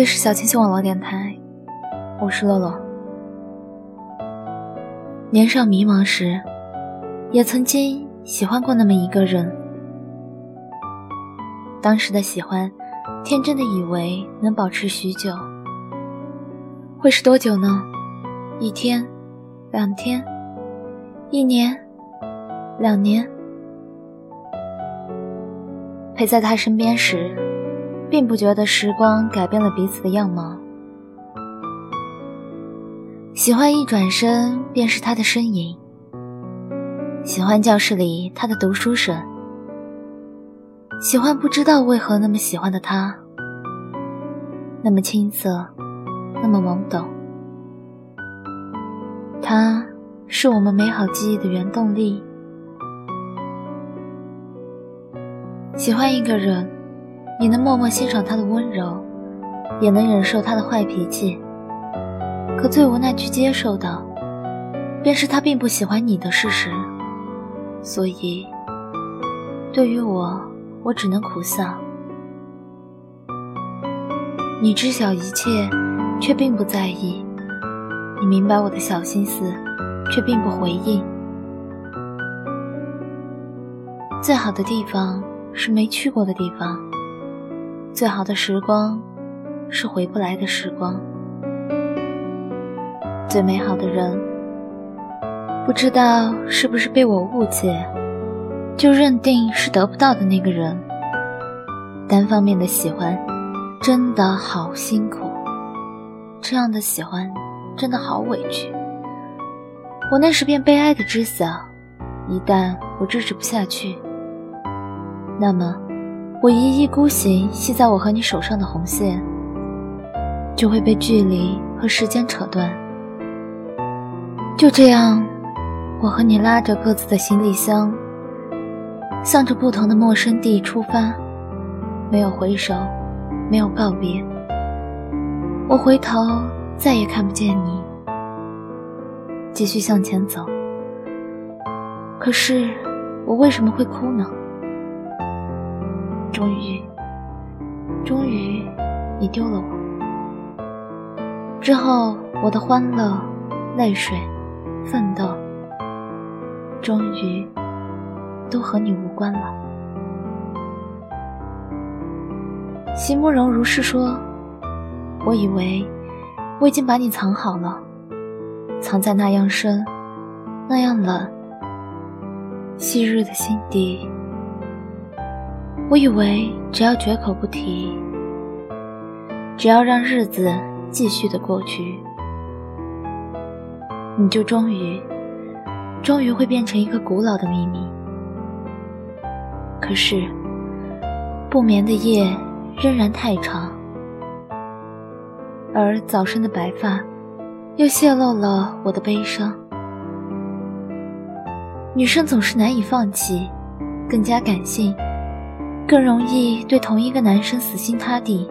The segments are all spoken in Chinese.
这里是小清新网络电台，我是洛洛。年少迷茫时，也曾经喜欢过那么一个人。当时的喜欢，天真的以为能保持许久。会是多久呢？一天，两天，一年，两年。陪在他身边时，并不觉得时光改变了彼此的样貌。喜欢一转身便是他的身影，喜欢教室里他的读书声，喜欢不知道为何那么喜欢的他，那么青涩，那么懵懂。他是我们美好记忆的原动力。喜欢一个人，你能默默欣赏他的温柔，也能忍受他的坏脾气。可最无奈去接受的，便是他并不喜欢你的事实。所以，对于我，我只能苦笑。你知晓一切，却并不在意；你明白我的小心思，却并不回应。最好的地方。是没去过的地方，最好的时光是回不来的时光，最美好的人，不知道是不是被我误解，就认定是得不到的那个人。单方面的喜欢，真的好辛苦，这样的喜欢真的好委屈。我那时便悲哀的知晓，一旦我支持不下去。那么，我一意孤行系在我和你手上的红线，就会被距离和时间扯断。就这样，我和你拉着各自的行李箱，向着不同的陌生地出发，没有回首，没有告别。我回头再也看不见你，继续向前走。可是，我为什么会哭呢？终于，终于，你丢了我。之后，我的欢乐、泪水、奋斗，终于都和你无关了。席慕容如是说：“我以为我已经把你藏好了，藏在那样深、那样冷、昔日的心底。”我以为只要绝口不提，只要让日子继续的过去，你就终于，终于会变成一个古老的秘密。可是，不眠的夜仍然太长，而早生的白发，又泄露了我的悲伤。女生总是难以放弃，更加感性。更容易对同一个男生死心塌地，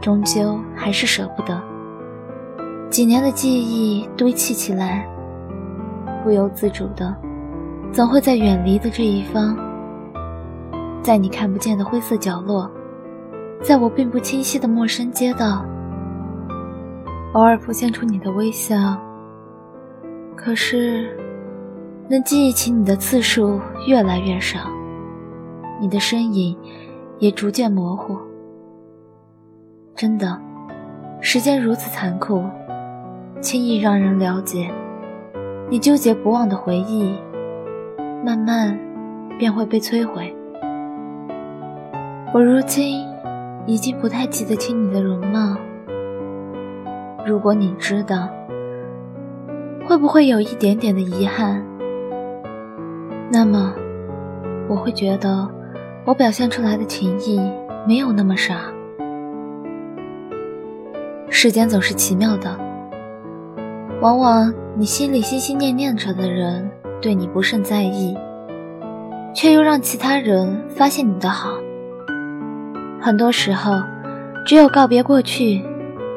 终究还是舍不得。几年的记忆堆砌起来，不由自主的，总会在远离的这一方，在你看不见的灰色角落，在我并不清晰的陌生街道，偶尔浮现出你的微笑。可是，能记忆起你的次数越来越少。你的身影也逐渐模糊。真的，时间如此残酷，轻易让人了解。你纠结不忘的回忆，慢慢便会被摧毁。我如今已经不太记得清你的容貌。如果你知道，会不会有一点点的遗憾？那么，我会觉得。我表现出来的情谊没有那么傻。世间总是奇妙的，往往你心里心心念念着的人对你不甚在意，却又让其他人发现你的好。很多时候，只有告别过去，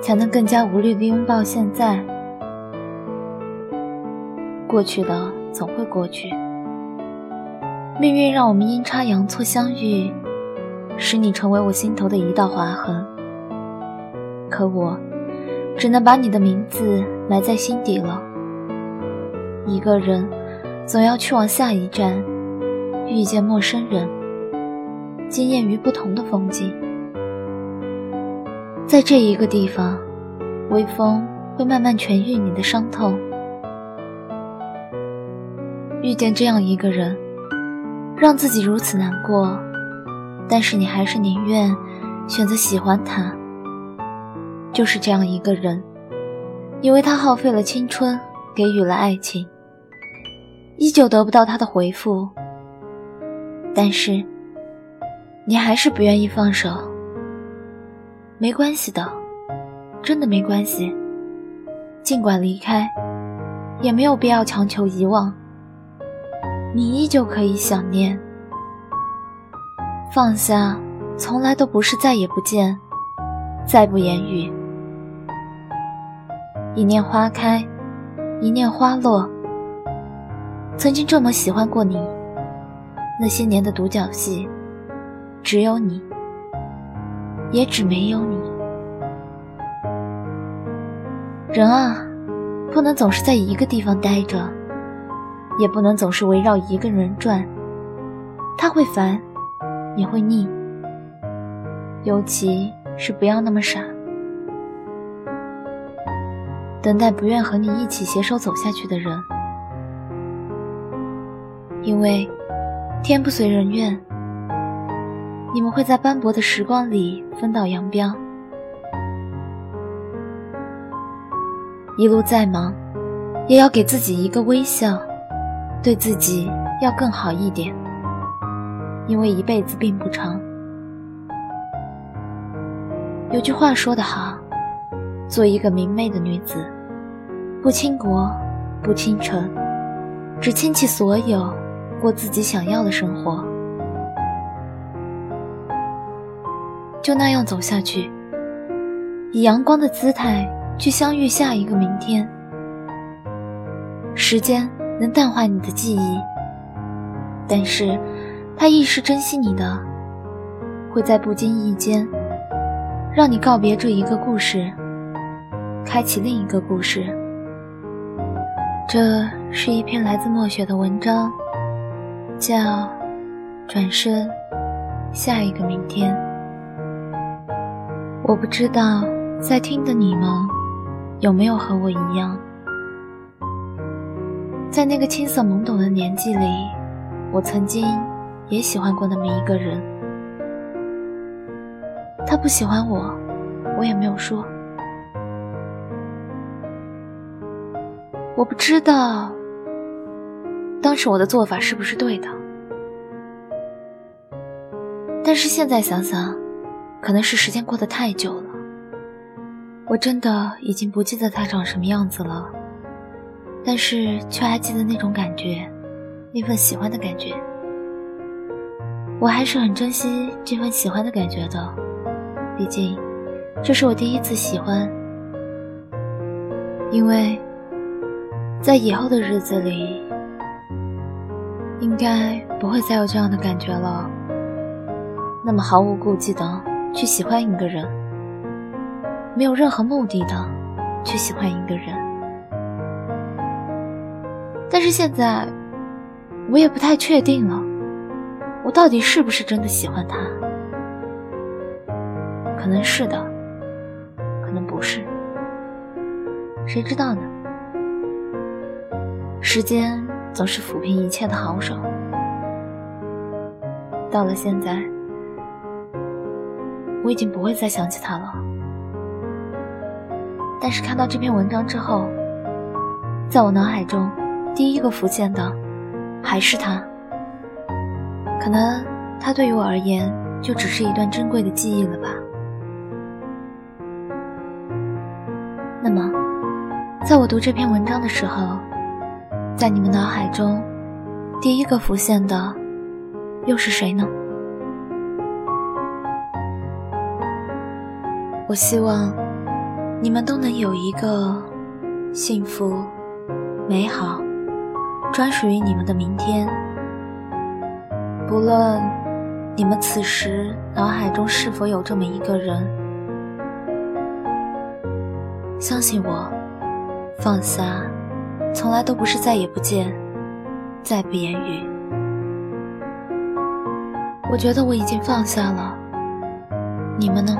才能更加无虑地拥抱现在。过去的总会过去。命运让我们阴差阳错相遇，使你成为我心头的一道划痕。可我，只能把你的名字埋在心底了。一个人，总要去往下一站，遇见陌生人，惊艳于不同的风景。在这一个地方，微风会慢慢痊愈你的伤痛。遇见这样一个人，让自己如此难过，但是你还是宁愿选择喜欢他。就是这样一个人，因为他耗费了青春，给予了爱情，依旧得不到他的回复，但是你还是不愿意放手。没关系的，真的没关系。尽管离开，也没有必要强求遗忘。你依旧可以想念，放下，从来都不是再也不见，再不言语。一念花开，一念花落。曾经这么喜欢过你，那些年的独角戏，只有你，也只没有你。人啊，不能总是在一个地方待着。也不能总是围绕一个人转，他会烦，也会腻。尤其是不要那么傻，等待不愿和你一起携手走下去的人，因为天不随人愿，你们会在斑驳的时光里分道扬镳。一路再忙，也要给自己一个微笑。对自己要更好一点，因为一辈子并不长。有句话说得好，做一个明媚的女子，不倾国，不倾城，只倾其所有，过自己想要的生活。就那样走下去，以阳光的姿态去相遇下一个明天。时间。能淡化你的记忆，但是，他亦是珍惜你的，会在不经意间，让你告别这一个故事，开启另一个故事。这是一篇来自墨雪的文章，叫《转身，下一个明天》。我不知道在听的你们，有没有和我一样。在那个青涩懵懂的年纪里，我曾经也喜欢过那么一个人。他不喜欢我，我也没有说。我不知道当时我的做法是不是对的，但是现在想想，可能是时间过得太久了，我真的已经不记得他长什么样子了。但是却还记得那种感觉，那份喜欢的感觉。我还是很珍惜这份喜欢的感觉的，毕竟这是我第一次喜欢。因为在以后的日子里，应该不会再有这样的感觉了。那么毫无顾忌的去喜欢一个人，没有任何目的的去喜欢一个人。但是现在，我也不太确定了，我到底是不是真的喜欢他？可能是的，可能不是，谁知道呢？时间总是抚平一切的好手。到了现在，我已经不会再想起他了。但是看到这篇文章之后，在我脑海中。第一个浮现的还是他，可能他对于我而言就只是一段珍贵的记忆了吧。那么，在我读这篇文章的时候，在你们脑海中第一个浮现的又是谁呢？我希望你们都能有一个幸福、美好。专属于你们的明天，不论你们此时脑海中是否有这么一个人？相信我，放下，从来都不是再也不见，再不言语。我觉得我已经放下了，你们呢？